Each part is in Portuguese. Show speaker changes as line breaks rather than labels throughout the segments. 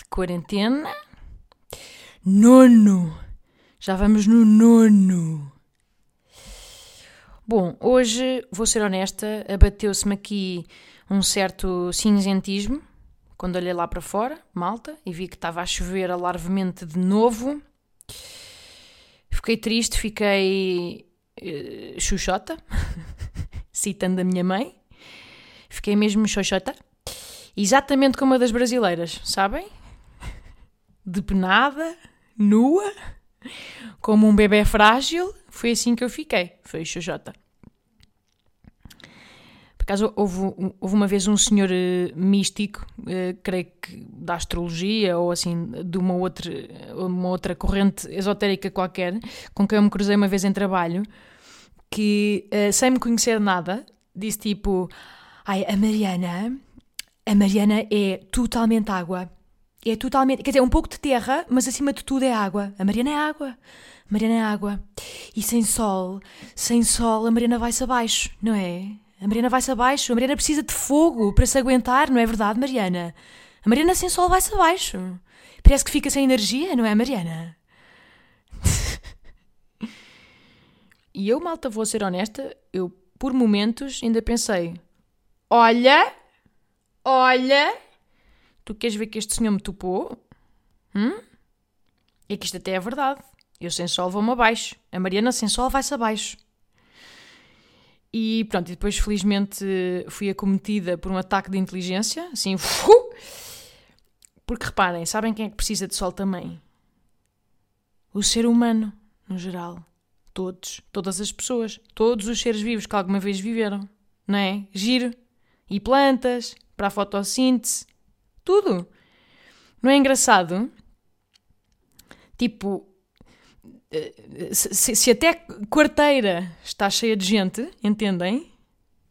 de quarentena. Nono! Já vamos no nono! Bom, hoje, vou ser honesta, abateu-se-me aqui um certo cinzentismo quando olhei lá para fora, malta, e vi que estava a chover alarvemente de novo. Fiquei triste, fiquei uh, citando a minha mãe. Fiquei mesmo xoxota. Exatamente como a das brasileiras, sabem? Depenada, nua, como um bebê frágil. Foi assim que eu fiquei. Foi xoxota. Por acaso, houve, houve uma vez um senhor uh, místico, uh, creio que da astrologia ou assim, de uma outra, uma outra corrente esotérica qualquer, com quem eu me cruzei uma vez em trabalho, que, uh, sem me conhecer nada, disse tipo: Ai, a Mariana, a Mariana é totalmente água. É totalmente, quer dizer, um pouco de terra, mas acima de tudo é água. A Mariana é água. A Mariana é água. E sem sol, sem sol, a Mariana vai-se abaixo, não é? A Mariana vai-se abaixo. A Mariana precisa de fogo para se aguentar, não é verdade, Mariana? A Mariana sem sol vai-se abaixo. Parece que fica sem energia, não é, Mariana? e eu, malta, vou ser honesta, eu por momentos ainda pensei: olha, olha, tu queres ver que este senhor me topou? Hum? É que isto até é verdade. Eu sem sol vou-me abaixo. A Mariana sem sol vai-se abaixo. E pronto, e depois felizmente fui acometida por um ataque de inteligência, assim, uh! porque reparem, sabem quem é que precisa de sol também? O ser humano, no geral. Todos, todas as pessoas, todos os seres vivos que alguma vez viveram, não é? Giro. E plantas, para a fotossíntese, tudo. Não é engraçado? Tipo, se, se, até quarteira está cheia de gente, entendem?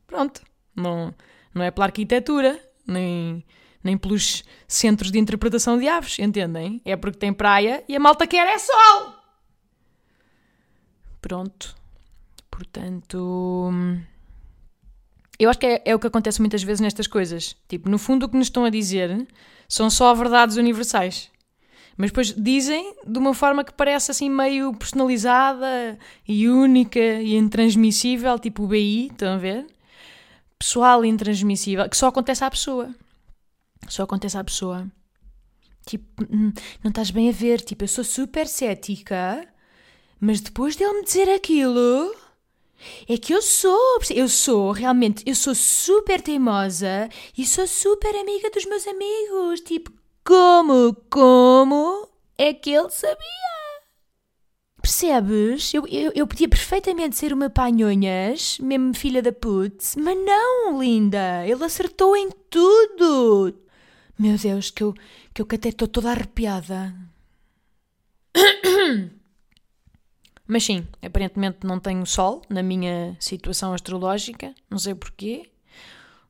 Pronto, não, não é pela arquitetura, nem, nem pelos centros de interpretação de aves, entendem? É porque tem praia e a malta quer é sol! Pronto. Portanto. Eu acho que é, é, o que acontece muitas vezes nestas coisas. Tipo, no fundo, o que nos estão a dizer são só verdades universais. Mas depois dizem de uma forma que parece assim meio personalizada e única e intransmissível, tipo o BI, estão a ver? Pessoal e intransmissível, que só acontece à pessoa. Só acontece à pessoa. Tipo, não estás bem a ver, tipo, eu sou super cética mas depois dele me dizer aquilo, é que eu sou, eu sou realmente, eu sou super teimosa e sou super amiga dos meus amigos. Tipo, como, como é que ele sabia? Percebes? Eu, eu, eu podia perfeitamente ser uma panhonhas, mesmo filha da putz, mas não, linda. Ele acertou em tudo. Meu Deus, que eu, que eu até estou toda arrepiada. Mas sim, aparentemente não tenho sol na minha situação astrológica, não sei porquê.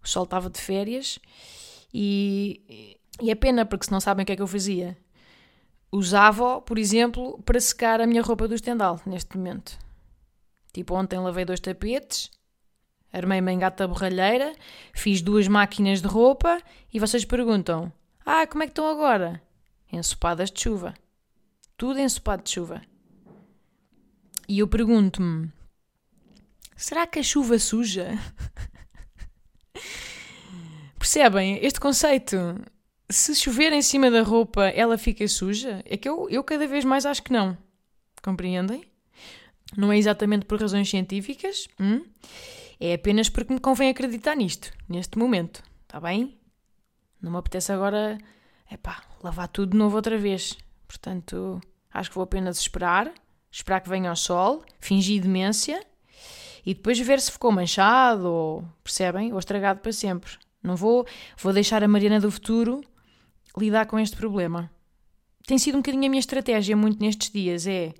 O sol estava de férias e, e é pena porque se não sabem o que é que eu fazia. Usava, por exemplo, para secar a minha roupa do estendal neste momento. Tipo, ontem lavei dois tapetes, armei-me em gata borralheira, fiz duas máquinas de roupa e vocês perguntam: Ah, como é que estão agora? Ensopadas de chuva. Tudo ensopado de chuva. E eu pergunto-me: será que a chuva suja? Percebem este conceito? Se chover em cima da roupa, ela fica suja? É que eu, eu cada vez mais acho que não. Compreendem? Não é exatamente por razões científicas, hum? é apenas porque me convém acreditar nisto, neste momento. Está bem? Não me apetece agora, epá, lavar tudo de novo outra vez. Portanto, acho que vou apenas esperar esperar que venha o sol, fingir demência e depois ver se ficou manchado ou, percebem, ou estragado para sempre. Não vou, vou deixar a Mariana do futuro lidar com este problema. tem sido um bocadinho a minha estratégia muito nestes dias. É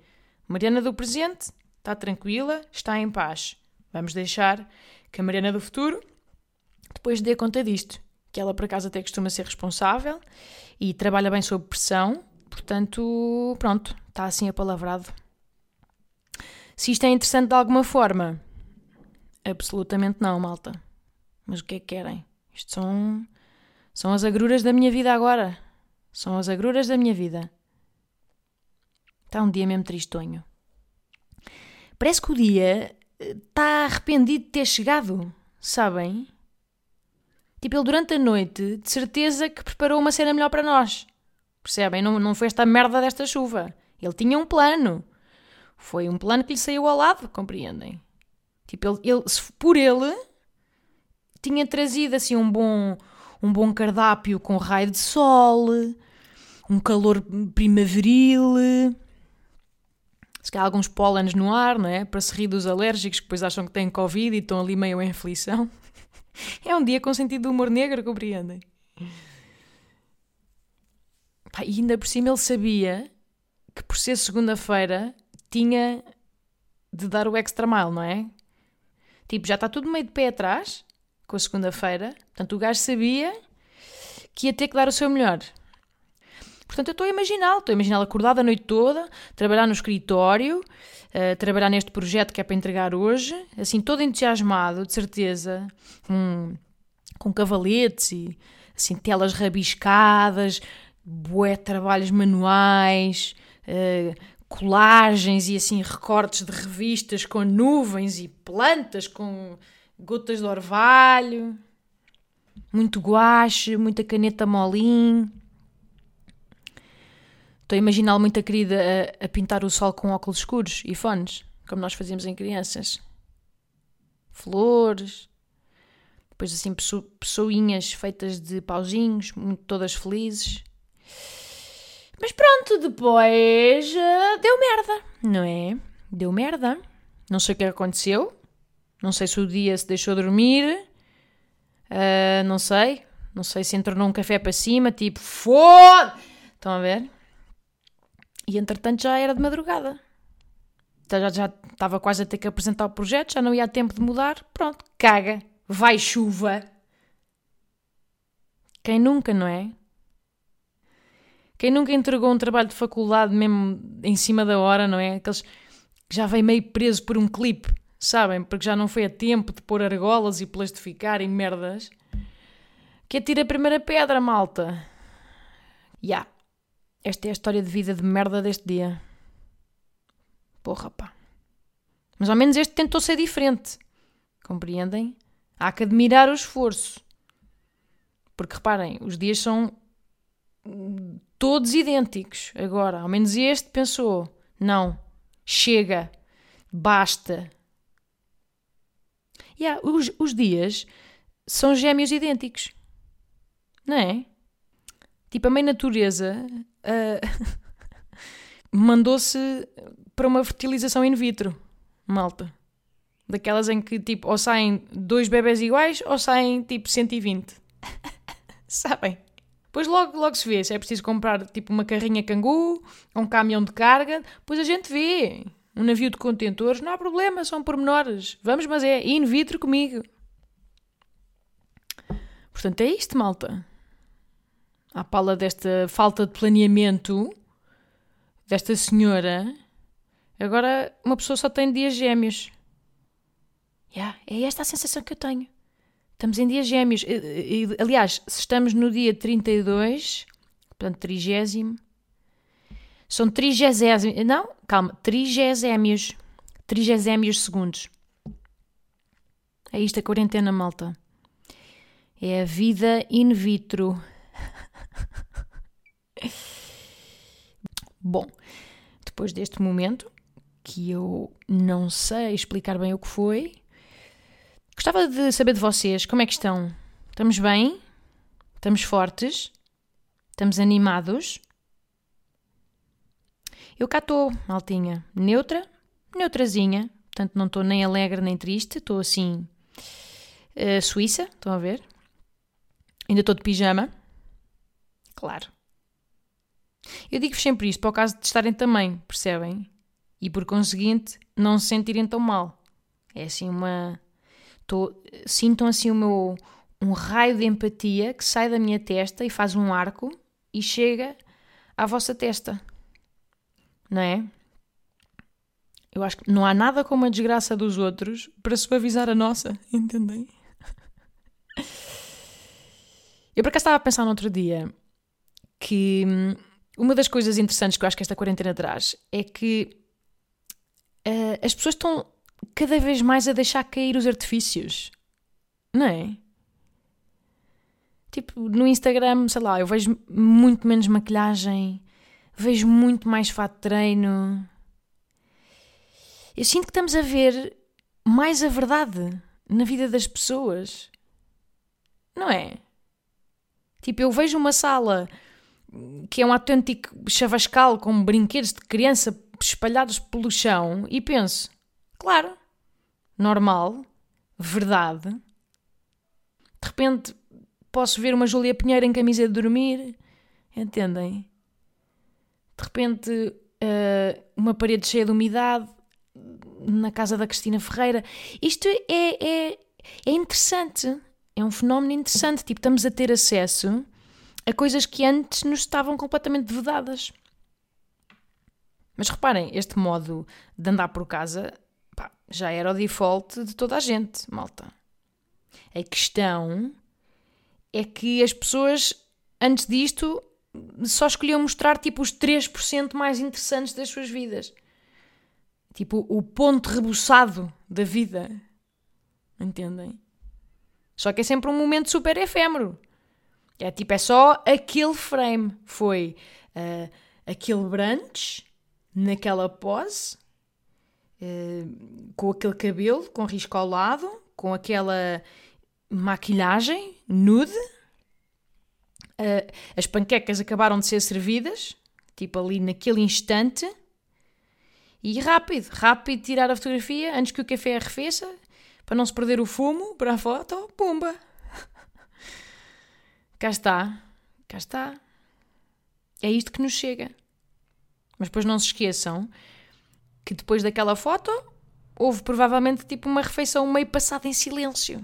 Mariana do presente está tranquila, está em paz. Vamos deixar que a Mariana do futuro depois dê conta disto. Que ela por acaso até costuma ser responsável e trabalha bem sob pressão, portanto, pronto, está assim apalavrado. Se isto é interessante de alguma forma, absolutamente não, malta. Mas o que é que querem? Isto são, são as agruras da minha vida agora. São as agruras da minha vida. Está um dia mesmo tristonho. Parece que o dia está arrependido de ter chegado, sabem? Tipo, ele durante a noite, de certeza que preparou uma cena melhor para nós. Percebem? Não, não foi esta merda desta chuva. Ele tinha um plano. Foi um plano que lhe saiu ao lado, compreendem? Tipo, ele, ele por ele, tinha trazido assim um bom, um bom cardápio com raio de sol, um calor primaveril, se calhar alguns pólenes no ar, não é? Para se rir dos alérgicos que depois acham que têm Covid e estão ali meio em aflição. É um dia com sentido de humor negro, compreendem? e ainda por cima ele sabia que por ser segunda-feira tinha de dar o extra mile, não é? Tipo, já está tudo meio de pé atrás com a segunda-feira, portanto o gajo sabia que ia ter que dar o seu melhor. Portanto, eu estou a imaginá-lo, estou a imaginá-lo acordado a noite toda, trabalhar no escritório, uh, trabalhar neste projeto que é para entregar hoje, assim, todo entusiasmado, de certeza, com, com cavaletes e assim, telas rabiscadas, bué trabalhos manuais, uh, colagens e assim recortes de revistas com nuvens e plantas com gotas de orvalho, muito guache, muita caneta molim. Estou a imaginá-lo muito a querida a, a, pintar o sol com óculos escuros e fones, como nós fazíamos em crianças. Flores, depois assim pessoinhas feitas de pauzinhos, muito, todas felizes. Mas pronto, depois uh, deu merda, não é? Deu merda. Não sei o que aconteceu. Não sei se o dia se deixou dormir. Uh, não sei. Não sei se entrou num café para cima, tipo, foda! Estão a ver? E entretanto já era de madrugada. Já, já estava quase a ter que apresentar o projeto, já não ia a tempo de mudar. Pronto, caga, vai chuva. Quem nunca, não é? Quem nunca entregou um trabalho de faculdade mesmo em cima da hora, não é? Aqueles que já vem meio preso por um clipe, sabem? Porque já não foi a tempo de pôr argolas e plastificar e merdas. Que atira a primeira pedra, malta. Ya. Yeah. Esta é a história de vida de merda deste dia. Porra, pá. Mas ao menos este tentou ser diferente. Compreendem? Há que admirar o esforço. Porque reparem, os dias são todos idênticos. Agora, ao menos este pensou: não, chega, basta. Yeah, os, os dias são gêmeos idênticos. Não é? Tipo, a mãe natureza uh, mandou-se para uma fertilização in vitro, malta. Daquelas em que, tipo, ou saem dois bebés iguais ou saem, tipo, 120. Sabem? Depois logo, logo se vê se é preciso comprar, tipo, uma carrinha cangu, um caminhão de carga. Depois a gente vê. Um navio de contentores, não há problema, são pormenores. Vamos, mas é in vitro comigo. Portanto, é isto, malta à pala desta falta de planeamento desta senhora, agora uma pessoa só tem dias gêmeos. Yeah, é esta a sensação que eu tenho. Estamos em dias gêmeos. Aliás, se estamos no dia 32, portanto, trigésimo, são trigésimos. Não, calma, trigésémios. Trigésémios segundos. É isto a quarentena, malta. É a vida in vitro. Bom, depois deste momento, que eu não sei explicar bem o que foi, gostava de saber de vocês como é que estão. Estamos bem? Estamos fortes? Estamos animados? Eu cá estou, maltinha, neutra, neutrazinha, portanto não estou nem alegre nem triste, estou assim, uh, suíça, estão a ver? Ainda estou de pijama, claro. Eu digo-vos sempre isto para o caso de estarem também, percebem? E por conseguinte, não se sentirem tão mal. É assim uma. Tô... Sintam assim o meu. um raio de empatia que sai da minha testa e faz um arco e chega à vossa testa. Não é? Eu acho que não há nada como a desgraça dos outros para suavizar a nossa, entendem? Eu por acaso estava a pensar no outro dia que hum, uma das coisas interessantes que eu acho que esta quarentena traz é que uh, as pessoas estão cada vez mais a deixar cair os artifícios. Não é? Tipo, no Instagram, sei lá, eu vejo muito menos maquilhagem, vejo muito mais fato de treino. Eu sinto que estamos a ver mais a verdade na vida das pessoas. Não é? Tipo, eu vejo uma sala que é um autêntico chavascal com brinquedos de criança espalhados pelo chão e penso, claro, normal, verdade. De repente posso ver uma Júlia Pinheiro em camisa de dormir, entendem? De repente uh, uma parede cheia de umidade na casa da Cristina Ferreira. Isto é, é, é interessante, é um fenómeno interessante. Tipo, estamos a ter acesso a coisas que antes nos estavam completamente vedadas. Mas reparem, este modo de andar por casa já era o default de toda a gente, malta. A questão é que as pessoas, antes disto, só escolhiam mostrar tipo os 3% mais interessantes das suas vidas. Tipo, o ponto rebuçado da vida. Entendem? Só que é sempre um momento super efêmero. É tipo, é só aquele frame. Foi uh, aquele brunch, naquela pose, uh, com aquele cabelo com risco ao lado, com aquela maquilhagem nude. Uh, as panquecas acabaram de ser servidas, tipo ali naquele instante. E rápido, rápido tirar a fotografia antes que o café arrefeça, para não se perder o fumo para a foto, pumba! Cá está, cá está. É isto que nos chega. Mas depois não se esqueçam que depois daquela foto houve provavelmente tipo uma refeição meio passada em silêncio.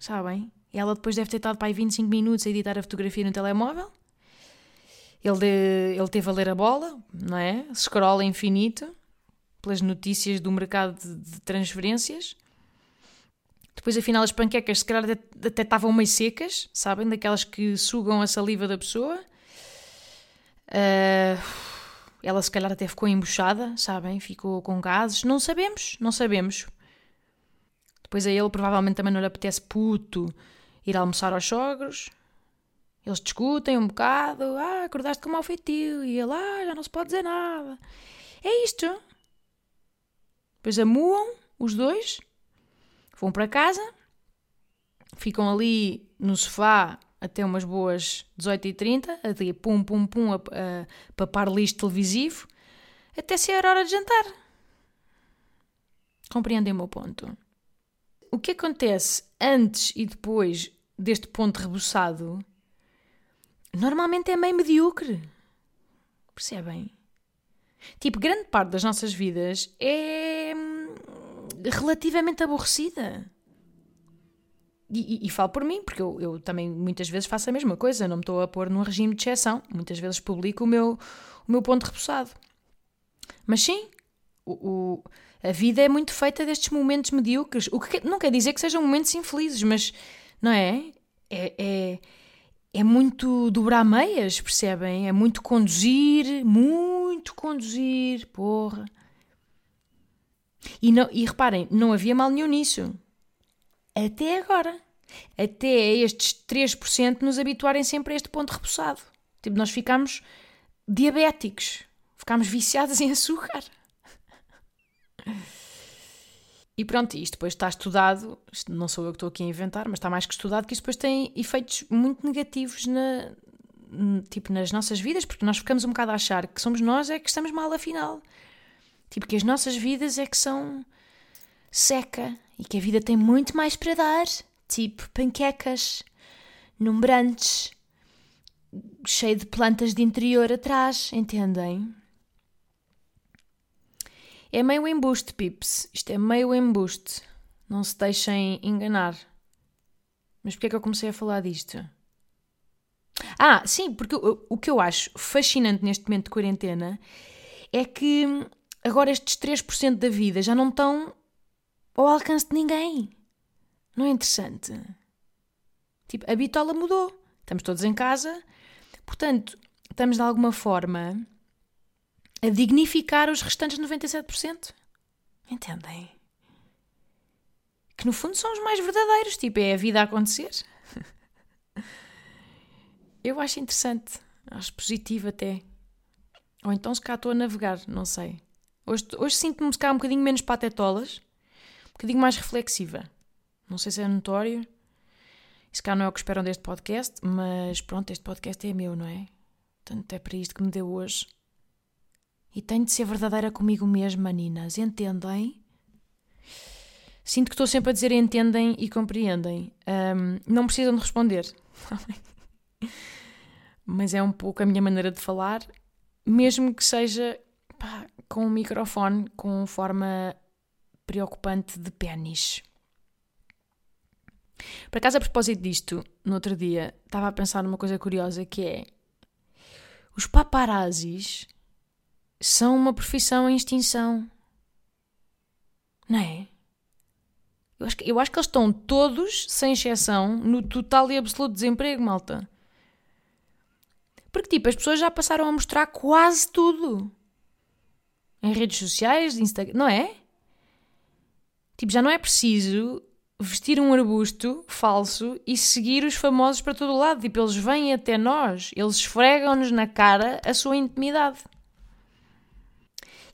Sabem? E ela depois deve ter estado para aí 25 minutos a editar a fotografia no telemóvel. Ele, de, ele teve a ler a bola, não é? Scroll infinito pelas notícias do mercado de, de transferências. Depois, afinal, as panquecas se calhar até, até estavam meio secas, sabem? Daquelas que sugam a saliva da pessoa. Uh, ela se calhar até ficou embuchada, sabem? Ficou com gases. Não sabemos, não sabemos. Depois a ele provavelmente também não lhe apetece puto ir almoçar aos sogros. Eles discutem um bocado. Ah, acordaste com mau feitio. E ele, ah, já não se pode dizer nada. É isto. Depois amuam os dois Vão para casa, ficam ali no sofá até umas boas 18h30, ali pum pum pum a, a papar lixo televisivo, até ser hora de jantar. Compreendem o meu ponto? O que acontece antes e depois deste ponto rebuçado normalmente é meio medíocre. Percebem? Tipo, grande parte das nossas vidas é relativamente aborrecida. E, e, e, falo por mim, porque eu, eu, também muitas vezes faço a mesma coisa, não me estou a pôr num regime de exceção. Muitas vezes publico o meu, o meu ponto repousado. Mas sim, o, o, a vida é muito feita destes momentos medíocres. O que não quer dizer que sejam momentos infelizes, mas não é? É, é, é muito dobrar meias, percebem? É muito conduzir, muito conduzir, porra. E, não, e reparem, não havia mal nenhum nisso. Até agora. Até estes 3% nos habituarem sempre a este ponto repousado. Tipo, nós ficamos diabéticos. Ficámos viciados em açúcar. E pronto, isto depois está estudado, não sou eu que estou aqui a inventar, mas está mais que estudado que isto depois tem efeitos muito negativos na, tipo, nas nossas vidas, porque nós ficamos um bocado a achar que somos nós é que estamos mal afinal. Tipo, que as nossas vidas é que são seca e que a vida tem muito mais para dar. Tipo, panquecas, num brunch, cheio de plantas de interior atrás, entendem? É meio embuste, pips. Isto é meio embuste. Não se deixem enganar. Mas porquê é que eu comecei a falar disto? Ah, sim, porque o, o que eu acho fascinante neste momento de quarentena é que agora estes 3% da vida já não estão ao alcance de ninguém. Não é interessante? Tipo, a bitola mudou. Estamos todos em casa. Portanto, estamos de alguma forma a dignificar os restantes 97%. Entendem? Que no fundo são os mais verdadeiros. Tipo, é a vida a acontecer. Eu acho interessante. Acho positivo até. Ou então se cá estou a navegar, não sei. Hoje, hoje sinto-me se cá um bocadinho menos patetolas, bocadinho mais reflexiva. Não sei se é notório. Se cá não é o que esperam deste podcast, mas pronto, este podcast é meu, não é? Portanto, é para isto que me deu hoje. E tenho de ser verdadeira comigo mesma, meninas. Entendem? Sinto que estou sempre a dizer entendem e compreendem. Um, não precisam de responder. Mas é um pouco a minha maneira de falar, mesmo que seja pá, com um microfone com forma preocupante de pênis. Por acaso, a propósito disto, no outro dia, estava a pensar numa coisa curiosa que é os paparazzis são uma profissão em extinção. Não é? Eu acho, que, eu acho que eles estão todos, sem exceção, no total e absoluto desemprego, malta. Porque, tipo, as pessoas já passaram a mostrar quase tudo. Em redes sociais, Instagram, não é? Tipo, já não é preciso vestir um arbusto falso e seguir os famosos para todo o lado. Tipo, eles vêm até nós, eles esfregam-nos na cara a sua intimidade.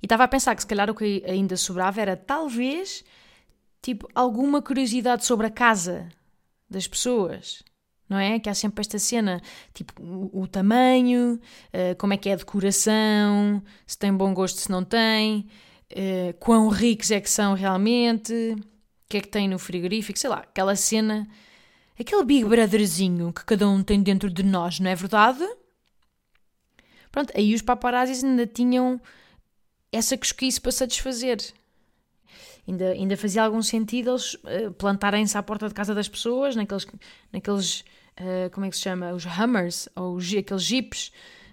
E estava a pensar que se calhar o que ainda sobrava era talvez tipo alguma curiosidade sobre a casa das pessoas. Não é? Que há sempre esta cena, tipo o, o tamanho, uh, como é que é a decoração, se tem bom gosto, se não tem, uh, quão ricos é que são realmente, o que é que tem no frigorífico, sei lá, aquela cena, aquele Big Brotherzinho que cada um tem dentro de nós, não é verdade? Pronto, aí os paparazzis ainda tinham essa cosquice para satisfazer. Ainda, ainda fazia algum sentido eles uh, plantarem-se à porta de casa das pessoas, naqueles, naqueles uh, como é que se chama? Os Hummers, ou os, aqueles jeeps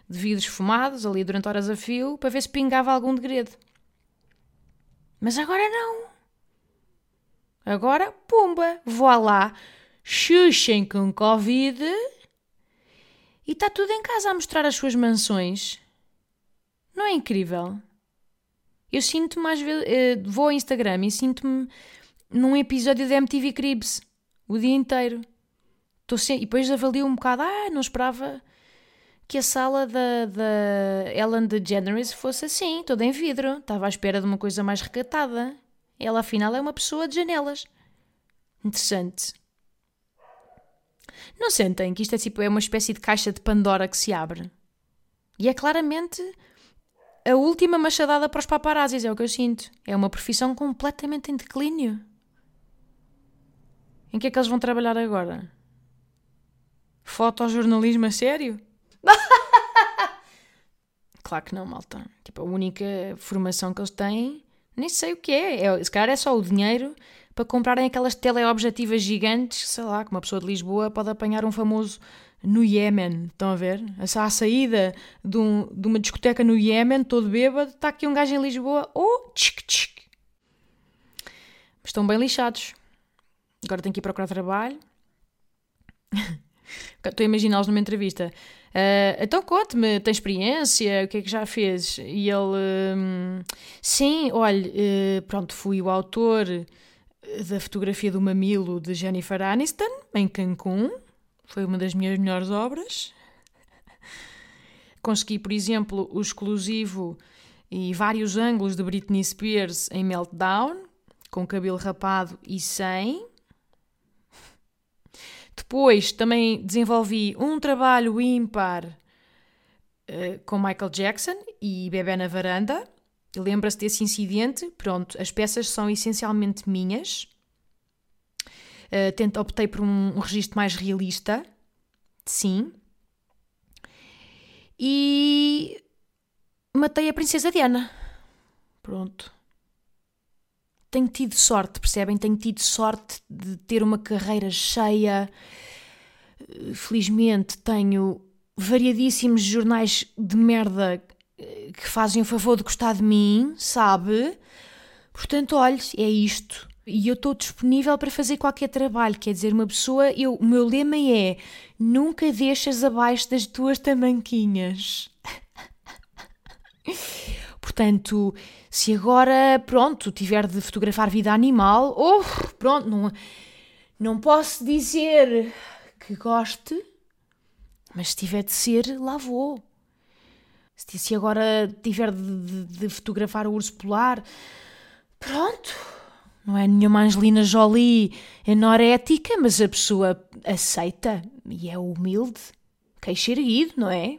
de vidros fumados ali durante horas a fio, para ver se pingava algum degredo. Mas agora não. Agora, pumba, vou lá, xuxem com Covid e está tudo em casa a mostrar as suas mansões. Não é incrível? Eu sinto-me às vezes. Uh, vou ao Instagram e sinto-me num episódio de MTV Cribs o dia inteiro. Sem, e depois avalio um bocado. Ah, não esperava que a sala da, da Ellen DeGeneres fosse assim, toda em vidro. Estava à espera de uma coisa mais recatada. Ela, afinal, é uma pessoa de janelas. Interessante. Não sentem que isto é, tipo, é uma espécie de caixa de Pandora que se abre? E é claramente a última machadada para os paparazzis, é o que eu sinto. É uma profissão completamente em declínio. Em que é que eles vão trabalhar agora? Fotojornalismo a sério? Claro que não, malta. Tipo, a única formação que eles têm, nem sei o que é. é se calhar é só o dinheiro para comprarem aquelas teleobjetivas gigantes, sei lá, que uma pessoa de Lisboa pode apanhar um famoso no Iémen. Estão a ver? À saída de, um, de uma discoteca no Iémen, todo bêbado, está aqui um gajo em Lisboa. Oh, tchic, tchic. Estão bem lixados. Agora tenho que ir procurar trabalho. Estou a imaginá-los numa entrevista. Uh, então conte-me, tem experiência? O que é que já fez? E ele, um, sim, olha, uh, pronto, fui o autor da fotografia do mamilo de Jennifer Aniston em Cancún. Foi uma das minhas melhores obras. Consegui, por exemplo, o exclusivo e vários ângulos de Britney Spears em Meltdown, com cabelo rapado e sem. Depois também desenvolvi um trabalho ímpar uh, com Michael Jackson e Bebê na Varanda. Lembra-se desse incidente? Pronto, as peças são essencialmente minhas. Uh, tento, optei por um, um registro mais realista, sim. e matei a princesa Diana. Pronto. Tenho tido sorte, percebem? Tenho tido sorte de ter uma carreira cheia. Felizmente tenho variadíssimos jornais de merda que fazem o favor de gostar de mim, sabe? Portanto, olhe, é isto. E eu estou disponível para fazer qualquer trabalho. Quer dizer, uma pessoa, eu, o meu lema é: nunca deixas abaixo das tuas tamanquinhas. Portanto, se agora, pronto, tiver de fotografar vida animal, oh, pronto, não, não posso dizer que goste, mas se tiver de ser, lá vou. Se, se agora tiver de, de, de fotografar o urso polar, pronto, não é nenhuma Angelina Jolie anorética, mas a pessoa aceita e é humilde, queixo erguido, não é?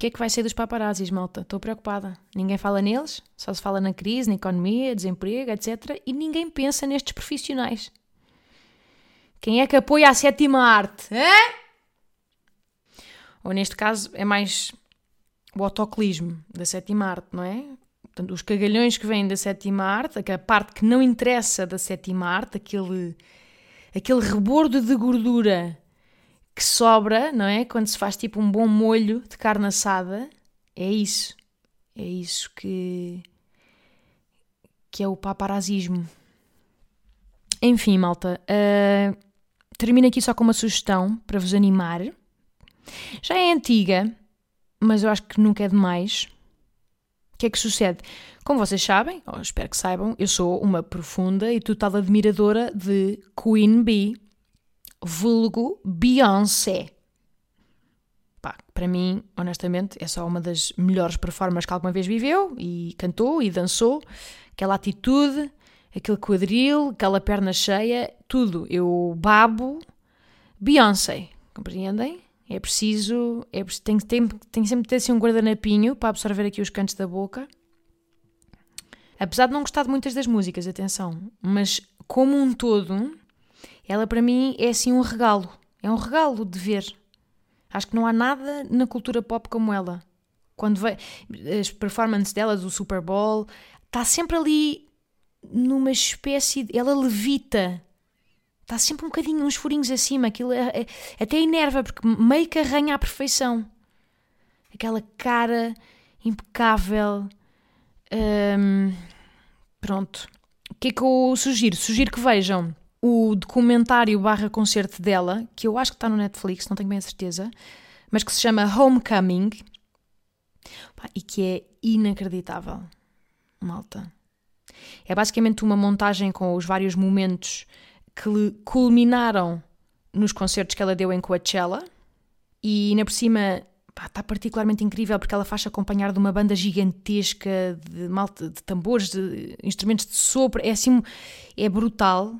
Que é que vai ser dos paparazzis, malta? Estou preocupada. Ninguém fala neles, só se fala na crise, na economia, desemprego, etc. E ninguém pensa nestes profissionais. Quem é que apoia a sétima arte? Hein? Ou neste caso é mais o autocolismo da sétima arte, não é? Portanto, os cagalhões que vêm da sétima arte, a parte que não interessa da sétima arte, aquele, aquele rebordo de gordura que sobra, não é? Quando se faz tipo um bom molho de carne assada, é isso. É isso que, que é o paparazismo. Enfim, malta, uh, termino aqui só com uma sugestão para vos animar. Já é antiga, mas eu acho que nunca é demais. O que é que sucede? Como vocês sabem, ou espero que saibam, eu sou uma profunda e total admiradora de Queen Bee, vulgo Beyoncé. Pá, para mim, honestamente, é só uma das melhores performances que alguma vez viveu e cantou e dançou. Aquela atitude, aquele quadril, aquela perna cheia, tudo. Eu babo Beyoncé, compreendem? É preciso, é, tem, tem, tem sempre de ter assim um guardanapinho para absorver aqui os cantos da boca. Apesar de não gostar de muitas das músicas, atenção, mas como um todo, ela para mim é assim um regalo. É um regalo de ver. Acho que não há nada na cultura pop como ela. Quando vê as performances dela do Super Bowl, está sempre ali numa espécie de. Ela levita está sempre um bocadinho, uns furinhos acima, aquilo é, é, até enerva, porque meio que arranha à perfeição. Aquela cara impecável. Pronto. O que é que eu sugiro? Sugiro que vejam o documentário barra concerto dela, que eu acho que está no Netflix, não tenho bem a certeza, mas que se chama Homecoming e que é inacreditável. Malta. É basicamente uma montagem com os vários momentos que culminaram nos concertos que ela deu em Coachella e ainda por cima pá, está particularmente incrível porque ela faz acompanhar de uma banda gigantesca de malta de tambores, de instrumentos de sopro, é assim, é brutal.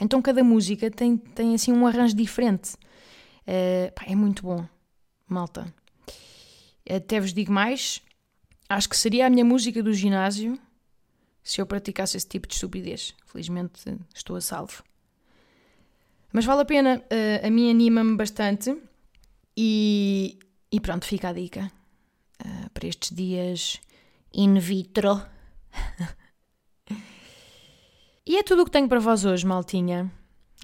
Então cada música tem, tem assim um arranjo diferente. Uh, pá, é muito bom, malta. Até vos digo mais, acho que seria a minha música do ginásio se eu praticasse esse tipo de estupidez. Felizmente estou a salvo. Mas vale a pena, uh, a mim anima-me bastante e, e, pronto, fica a dica uh, para estes dias in vitro. e é tudo o que tenho para vós hoje, maltinha.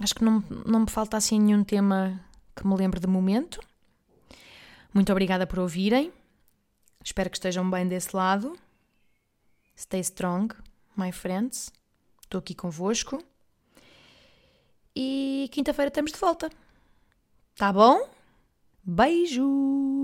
Acho que não, não me falta assim nenhum tema que me lembre de momento. Muito obrigada por ouvirem. Espero que estejam bem desse lado. Stay strong, my friends. Estou aqui convosco. E quinta-feira estamos de volta. Tá bom? Beijo!